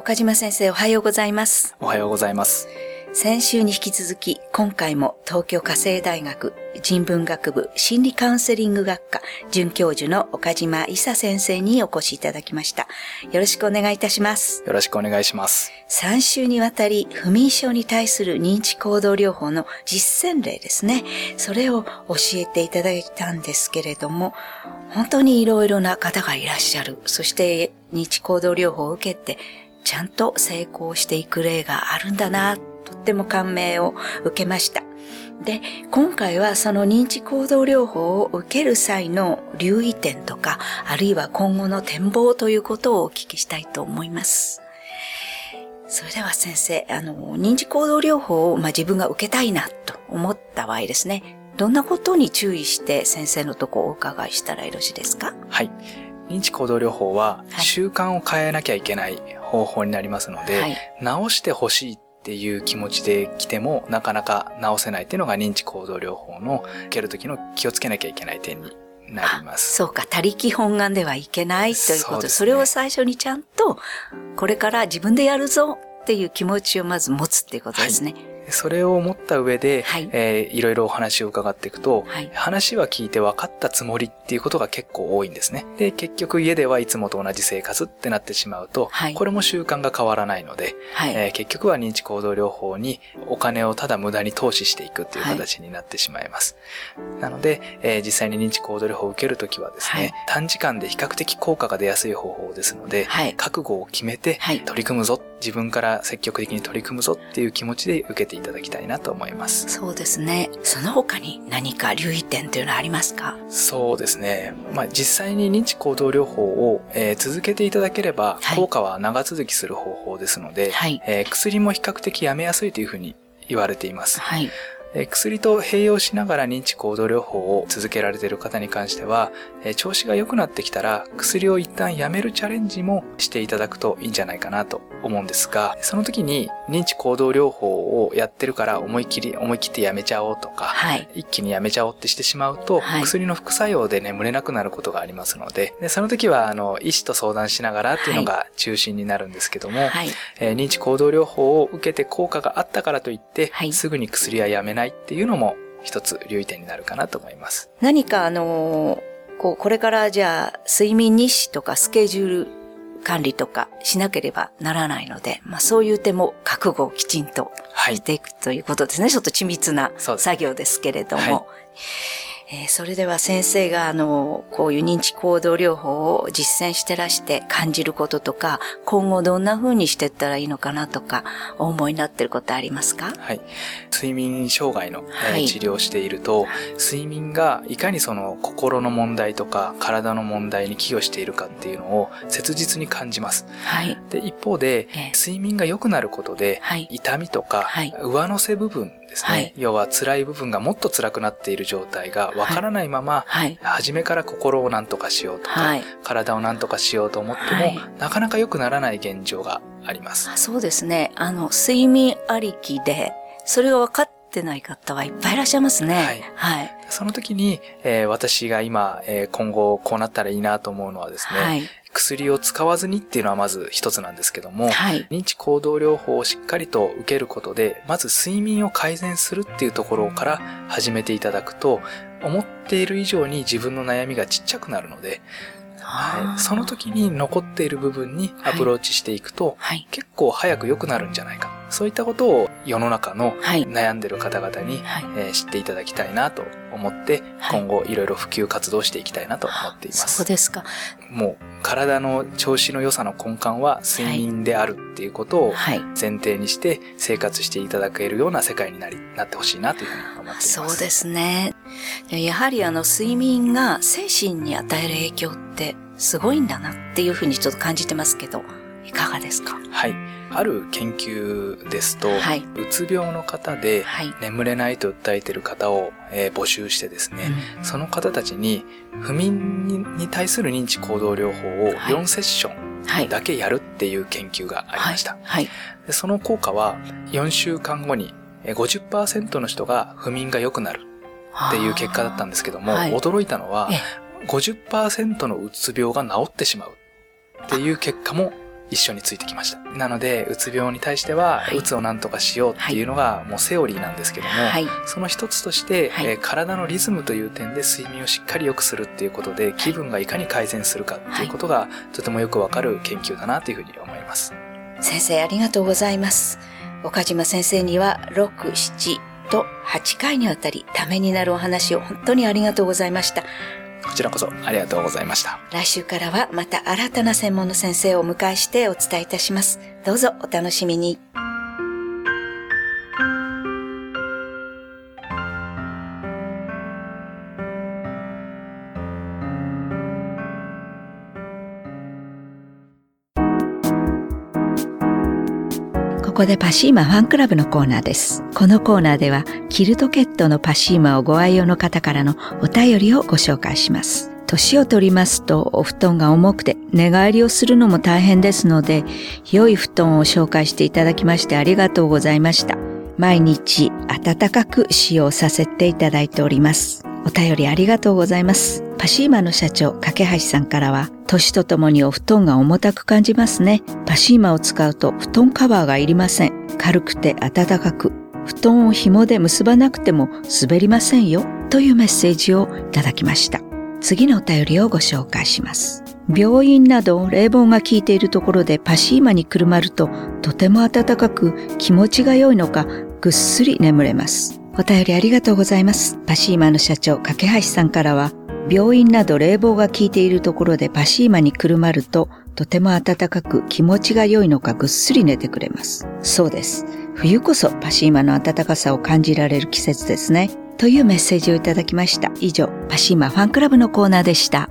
岡島先生おはようございます。おはようございます。先週に引き続き、今回も東京家政大学人文学部心理カウンセリング学科准教授の岡島伊佐先生にお越しいただきました。よろしくお願いいたします。よろしくお願いします。3週にわたり不眠症に対する認知行動療法の実践例ですね。それを教えていただいたんですけれども、本当にいろいろな方がいらっしゃる。そして認知行動療法を受けて、ちゃんと成功していく例があるんだな、とっても感銘を受けました。で、今回はその認知行動療法を受ける際の留意点とか、あるいは今後の展望ということをお聞きしたいと思います。それでは先生、あの、認知行動療法を、まあ、自分が受けたいなと思った場合ですね、どんなことに注意して先生のとこをお伺いしたらよろしいですか？はい。認知行動療法ははい習慣を変えなきゃいけない方法になりますので、はい。直してほしいっていう気持ちで来てもなかなか直せないっていうのが認知行動療法の受ける時の気をつけなきゃいけない点になります。そうか、他力本願ではいけないということそ,、ねれを最初にちゃんと、これから自分でやるぞっていう気持ちをまず持つっていうことですね。それを思った上で、はいえーいろいろお話を伺っていくと、はい話は聞いて分かったつもりっていうことが結構多いんですね。で、結局家ではいつもと同じ生活ってなってしまうと、はいこれも習慣が変わらないので、はい。えー結局は認知行動療法にお金をただ無駄に投資していくっていうはい形になってしまいます。なので、えー実際に認知行動療法を受けるときはですね、はい短時間で比較的効果が出やすい方法ですので、はい覚悟を決めてはい取り組むぞ、自分から積極的に取り組むぞっていう気持ちで受けていただきたいなと思います。そうですね。その他に何か留意点というのはありますか？そうですね。まあ、実際に認知行動療法を、えー続けていただければはい効果は長続きする方法ですので、はい。えー薬も比較的やめやすいというふうに言われています。はい。えー薬と併用しながら認知行動療法を続けられている方に関しては、えー調子が良くなってきたら薬を一旦やめるチャレンジもしていただくといいんじゃないかなと思うんですが、その時に認知行動療法をやってるから思い切り、思い切ってやめちゃおうとか、はい。一気にやめちゃおうってしてしまうと、はい薬の副作用で眠れなくなることがありますので、でその時は、あの、医師と相談しながらっていうのが中心になるんですけども、はい。えー認知行動療法を受けて効果があったからといって、はいすぐに薬はやめないっていうのも一つ留意点になるかなと思います。何かあのーこう、これからじゃあ、睡眠日誌とかスケジュール管理とかしなければならないので、まあそういう点も覚悟をきちんとはいしていくということですね。ちょっと緻密な作業ですけれども。はいえーそれでは先生があの、こういう認知行動療法を実践してらして感じることとか、今後どんな風にしていったらいいのかなとか、お思いになっていることありますか？はい。睡眠障害の、えーはい治療をしていると、睡眠がいかにその心の問題とか体の問題に寄与しているかっていうのを切実に感じます。はい。で、一方で、ええ睡眠が良くなることで、はい痛みとか、はい上乗せ部分ですね、はい要は辛い部分がもっと辛くなっている状態がわからないまま、はい。初めから心を何とかしようとか、はい。体を何とかしようと思っても、はいなかなか良くならない現状があります。あそうですね。あの、睡眠ありきで、それが分かってない方はいっぱいいらっしゃいますね。はいはい。その時に、えー私が今、えー今後こうなったらいいなと思うのはですね、はい。薬を使わずにっていうのはまず一つなんですけども、はい。認知行動療法をしっかりと受けることで、まず睡眠を改善するっていうところから始めていただくと、思っている以上に自分の悩みがちっちゃくなるので、はい、その時に残っている部分にアプローチしていくと、はい。結構早く良くなるんじゃないか。そういったことを世の中のはい。悩んでる方々に、はい。えー知っていただきたいなと思って、はい今後いろいろ普及活動していきたいなと思っています。そうですか。もう体の調子の良さの根幹は睡眠であるっていうことをはい。前提にして生活していただけるような世界になり、なってほしいなというふうに思っています。そうですね。やはりあの睡眠が精神に与える影響ってすごいんだなっていうふうにちょっと感じてますけど、いかがですか？はい。ある研究ですと、はいうつ病の方ではい。眠れないと訴えている方を、えー募集してですね、その方たちに不眠にに対する認知行動療法をはい4セッションはい。だけやるっていう研究がありました。はい。でその効果は4週間後にえー50%の人が不眠が良くなるっていう結果だったんですけども、はい驚いたのはえ50%のうつ病が治ってしまうっていう結果も一緒についてきました。なので、うつ病に対しては、はいうつを何とかしようっていうのがもうセオリーなんですけども、はい。その一つとして、はいえー体のリズムという点で睡眠をしっかり良くするっていうことで、気分がいかに改善するかっていうことが、とてもよくわかる研究だなというふうに思います。先生ありがとうございます。岡島先生には6、7と8回にわたりためになるお話を本当にありがとうございました。こちらこそありがとうございました。来週からはまた新たな専門の先生をお迎えしてお伝えいたします。どうぞお楽しみに。ここでパシーマファンクラブのコーナーです。このコーナーでは、キルトケットのパシーマをご愛用の方からのお便りをご紹介します。年を取りますとお布団が重くて寝返りをするのも大変ですので、良い布団を紹介していただきましてありがとうございました。毎日暖かく使用させていただいております。お便りありがとうございます。パシーマの社長、架橋さんからは、年とともにお布団が重たく感じますね。パシーマを使うと布団カバーがいりません。軽くて暖かく、布団を紐で結ばなくても滑りませんよ。というメッセージをいただきました。次のお便りをご紹介します。病院など冷房が効いているところでパシーマにくるまるととても暖かく気持ちが良いのかぐっすり眠れます。お便りありがとうございます。パシーマの社長、架橋さんからは病院など冷房が効いているところでパシーマにくるまるととても暖かく気持ちが良いのかぐっすり寝てくれます。そうです。冬こそパシーマの暖かさを感じられる季節ですね。というメッセージをいただきました。以上、パシーマファンクラブのコーナーでした。